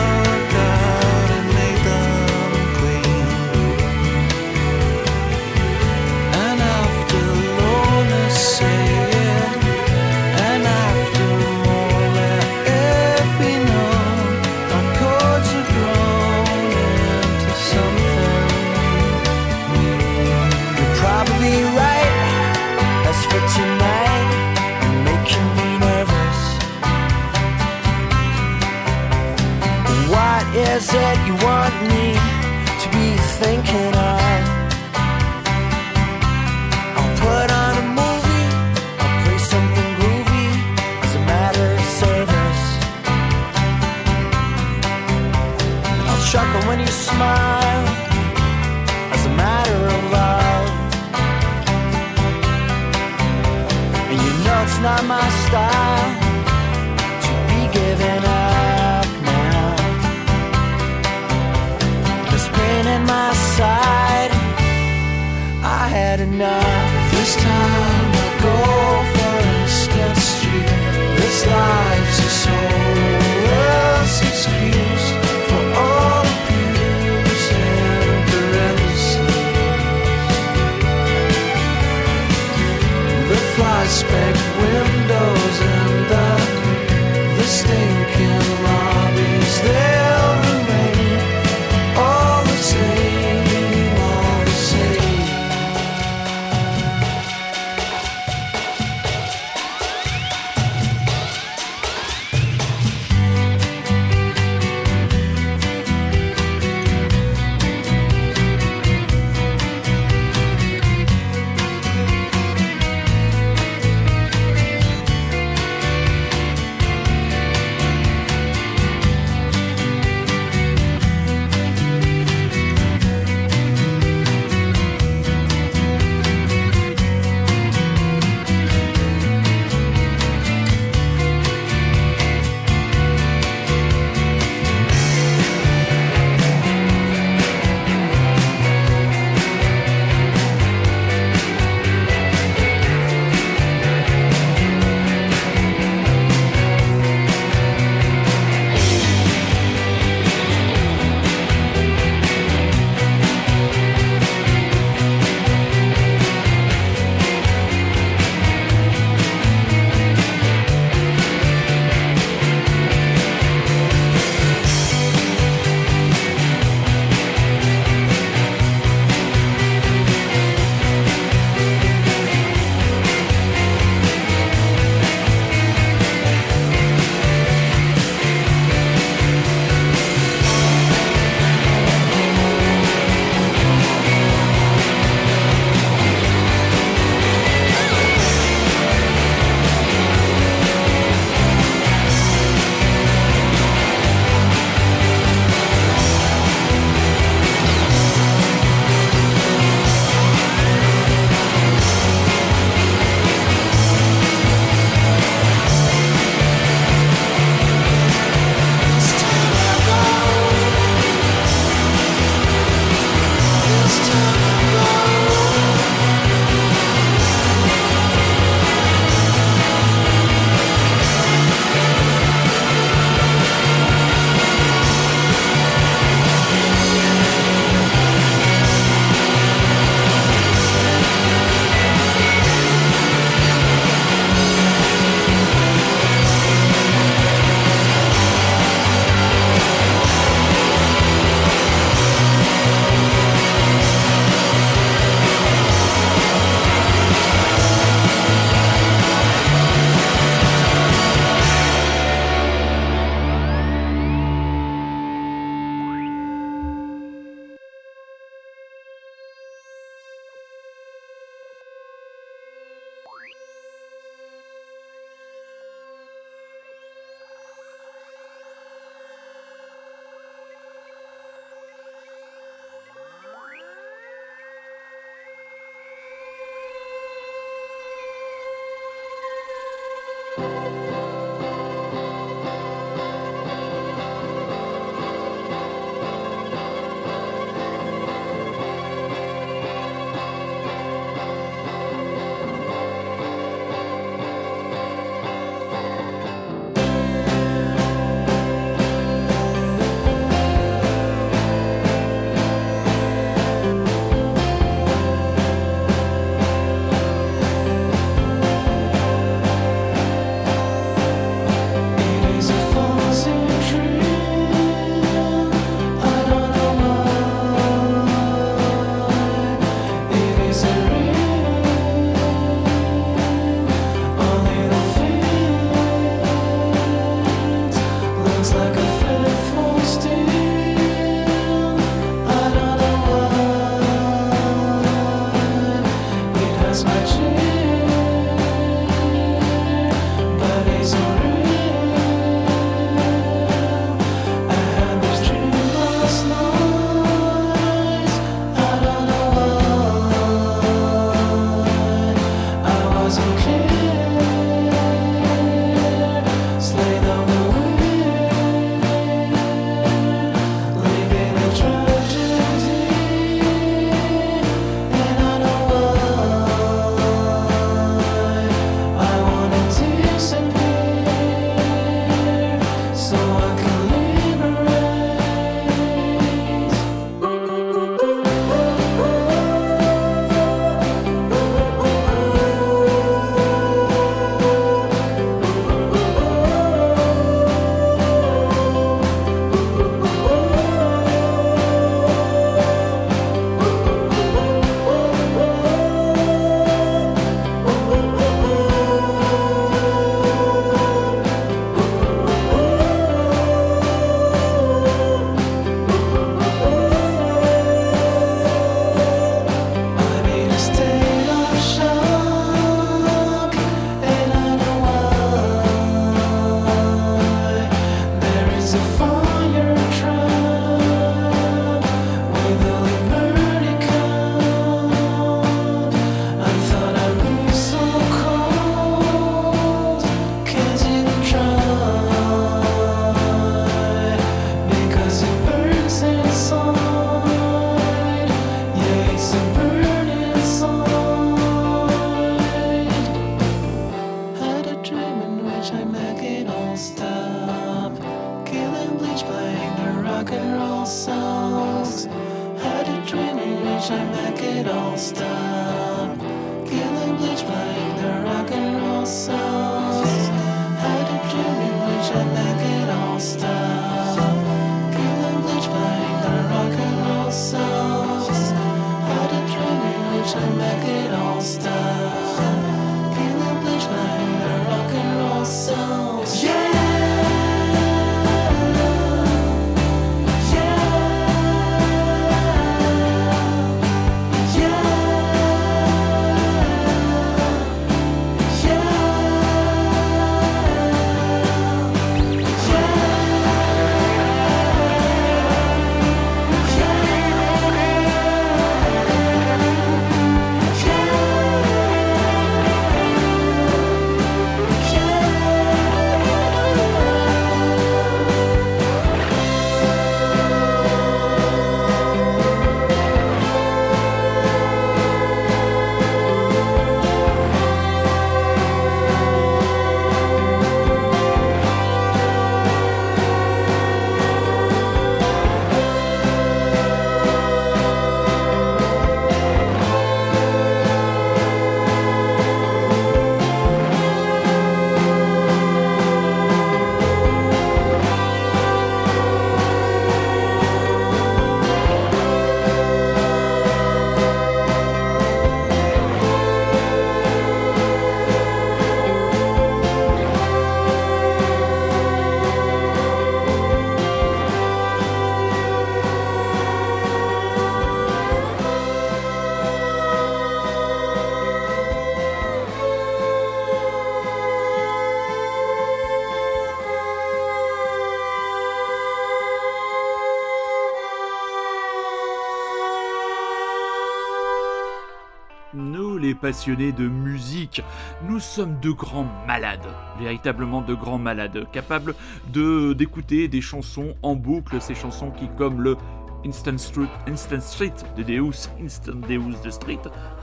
de musique, nous sommes de grands malades, véritablement de grands malades, capables de d'écouter des chansons en boucle, ces chansons qui, comme le Instant Street, Instant Street de Deus, Instant Deus de Street,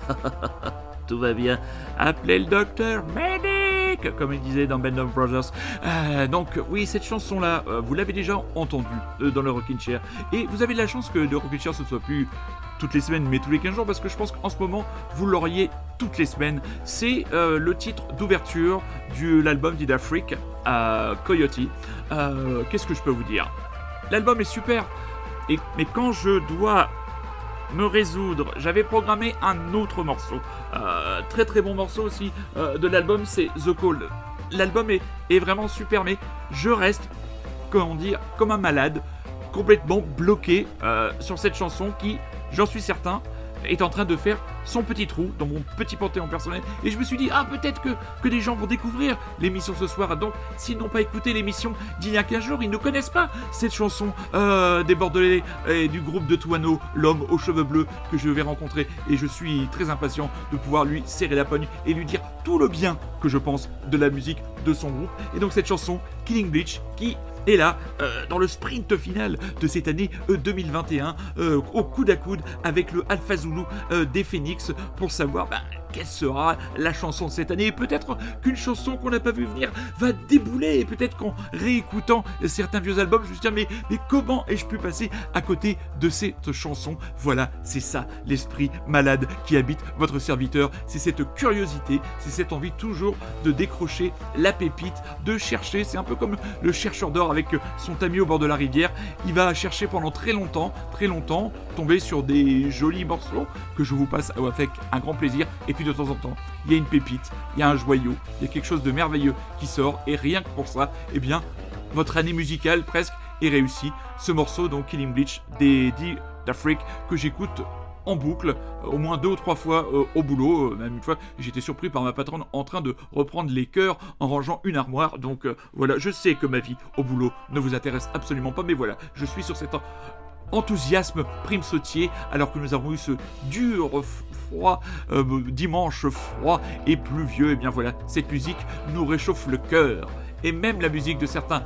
<laughs> tout va bien, appelez le docteur, medic, comme il disait dans Band of Brothers. Euh, donc oui, cette chanson-là, euh, vous l'avez déjà entendue euh, dans le Rockin' Chair, et vous avez de la chance que le Rockin' Chair ce soit plus toutes les semaines, mais tous les 15 jours, parce que je pense qu'en ce moment, vous l'auriez toutes les semaines. C'est euh, le titre d'ouverture de l'album d'Ida Freak, euh, Coyote. Euh, Qu'est-ce que je peux vous dire? L'album est super, et, mais quand je dois me résoudre, j'avais programmé un autre morceau, euh, très très bon morceau aussi de l'album, c'est The Call. L'album est, vraiment super, mais je reste, comment dire, comme un malade, complètement bloqué sur cette chanson qui, j'en suis certain, est en train de faire son petit trou dans mon petit panthéon personnel. Et je me suis dit, ah, peut-être que, que des gens vont découvrir l'émission ce soir. Donc, s'ils n'ont pas écouté l'émission d'il y a 15 jours, ils ne connaissent pas cette chanson euh, des Bordelais et du groupe de Touano, l'homme aux cheveux bleus que je vais rencontrer. Et je suis très impatient de pouvoir lui serrer la pogne et lui dire tout le bien que je pense de la musique de son groupe. Et donc, cette chanson, Killing Bleach, qui et là, euh, dans le sprint final de cette année euh, 2021, euh, au coude à coude avec le Alpha Zulu euh, des Phoenix pour savoir ben, quelle sera la chanson de cette année? Et peut-être qu'une chanson qu'on n'a pas vu venir va débouler. Et peut-être qu'en réécoutant certains vieux albums, je me dit, mais, mais comment ai-je pu passer à côté de cette chanson? Voilà, c'est ça, l'esprit malade qui habite votre serviteur. C'est cette curiosité, c'est cette envie toujours de décrocher la pépite, de chercher. C'est un peu comme le chercheur d'or avec son tamis au bord de la rivière. Il va chercher pendant très longtemps, très longtemps, tomber sur des jolis morceaux que je vous passe avec un grand plaisir. De temps en temps, il y a une pépite, il y a un joyau, il y a quelque chose de merveilleux qui sort. Et rien que pour ça, eh bien, votre année musicale presque est réussie. Ce morceau, donc Killing Bleach, des d'Afrique, que j'écoute en boucle, euh, au moins deux ou trois fois euh, au boulot. Euh, même une fois, j'étais surpris par ma patronne en train de reprendre les cœurs en rangeant une armoire. Donc voilà, je sais que ma vie au boulot ne vous intéresse absolument pas, mais voilà, je suis sur cette enthousiasme prime sautier alors que nous avons eu ce dur froid euh, dimanche froid et pluvieux. Et bien voilà, cette musique nous réchauffe le cœur et même la musique de certains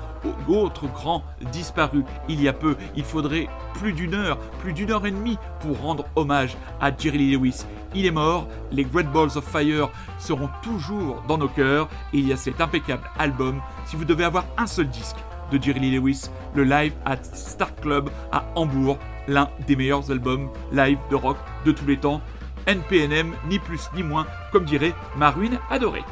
autres grands disparus il y a peu. Il faudrait plus d'une heure, plus d'une heure et demie pour rendre hommage à Jerry Lee Lewis. Il est mort, les Great Balls of Fire seront toujours dans nos cœurs et il y a cet impeccable album. Si vous devez avoir un seul disque de Jerry Lewis, le Live at Star Club à Hambourg, l'un des meilleurs albums live de rock de tous les temps. NPNM, ni plus ni moins, comme dirait ma ruine adorée.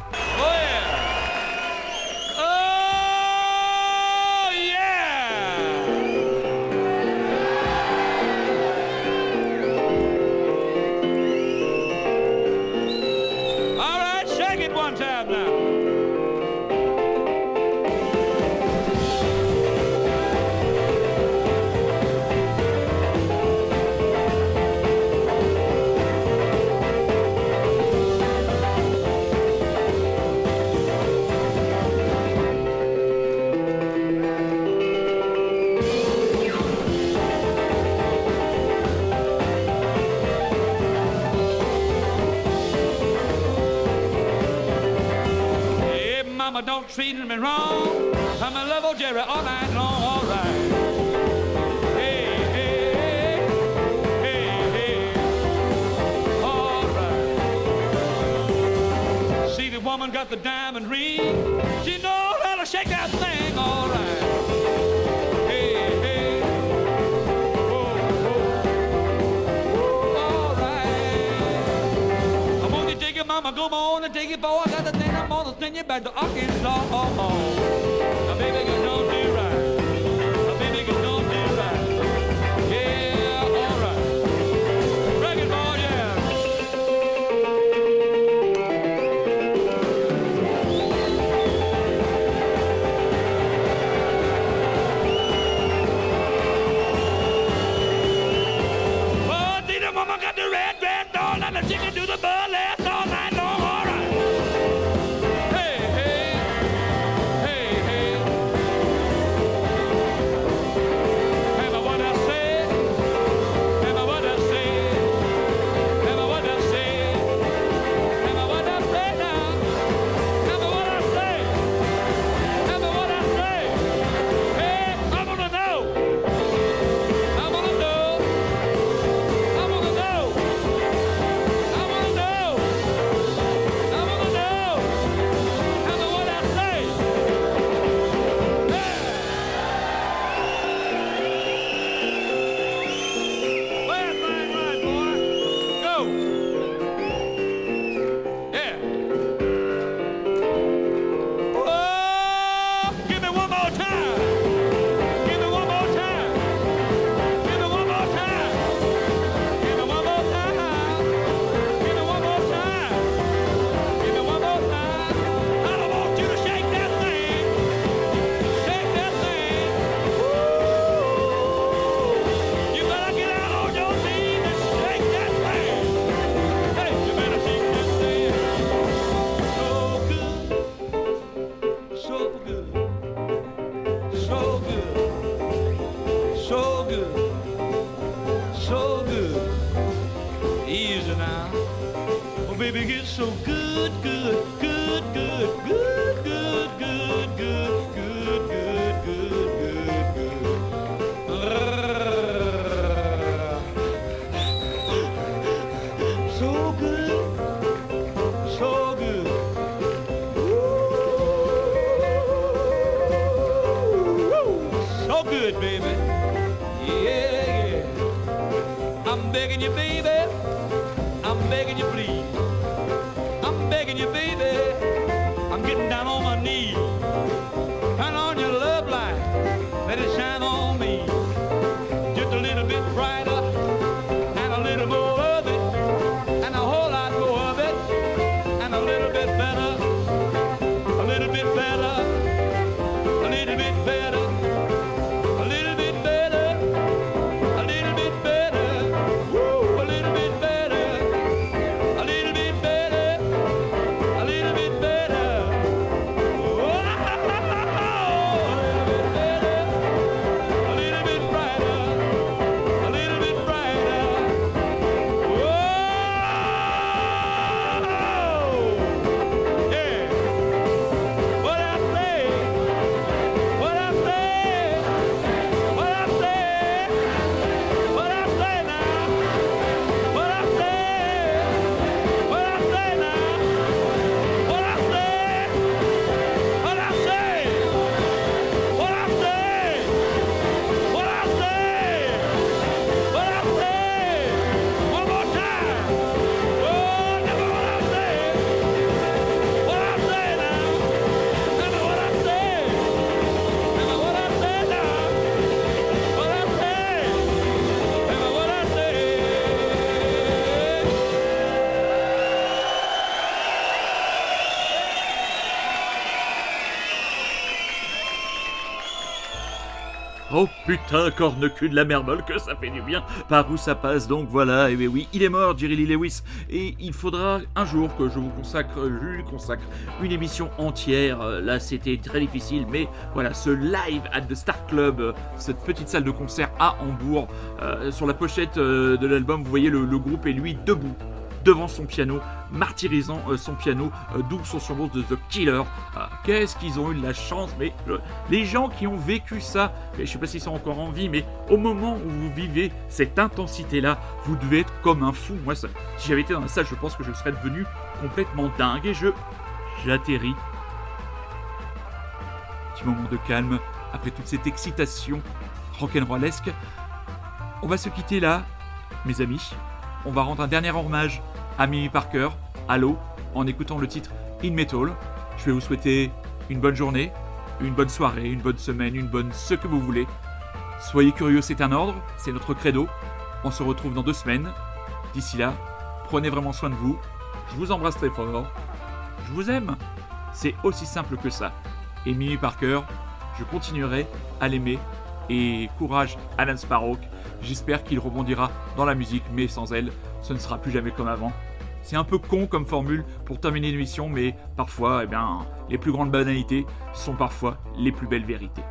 Treating me wrong. I'm a love old Jerry all night long, all right. Hey, hey, hey, hey, all right. See the woman got the diamond ring. She knows how to shake that thing, all right. Hey, hey, oh, oh, all right. I'm gonna take it, mama, go on and take it, boy. I got the thing Nie będą, a Oh putain, corne cul de la mermole, que ça fait du bien par où ça passe. Donc voilà, et bien oui, il est mort, Jerry Lee Lewis. Et il faudra un jour que je vous consacre, je lui consacre une émission entière. Euh, Là, c'était très difficile, mais voilà, ce live at the Star Club, euh, cette petite salle de concert à Hambourg. euh, sur la pochette de l'album, vous voyez le, le groupe et lui debout devant son piano, martyrisant euh, son piano, euh, d'où son surnom de The Killer. Ah, Qu'est-ce qu'ils ont eu de la chance, mais euh, les gens qui ont vécu ça, je sais pas s'ils sont encore en vie, mais au moment où vous vivez cette intensité-là, vous devez être comme un fou. Moi, ça- si j'avais été dans la salle, je pense que je serais devenu complètement dingue et je j'atterris. Petit moment de calme après toute cette excitation rock'n'rollesque. On va se quitter là, mes amis. On va rendre un dernier hommage à Mimi Parker, Halo, en écoutant le titre In Metal. Je vais vous souhaiter une bonne journée, une bonne soirée, une bonne semaine, une bonne ce que vous voulez. Soyez curieux, c'est un ordre, c'est notre credo. On se retrouve dans deux semaines. D'ici là, prenez vraiment soin de vous. Je vous embrasse très fort. Je vous aime. C'est aussi simple que ça. Et Mimi Parker, je continuerai à l'aimer. Et courage, Alan Sparrow. J'espère qu'il rebondira dans la musique, mais sans elle, ce ne sera plus jamais comme avant. C'est un peu con comme formule pour terminer une émission, mais parfois, eh bien, les plus grandes banalités sont parfois les plus belles vérités.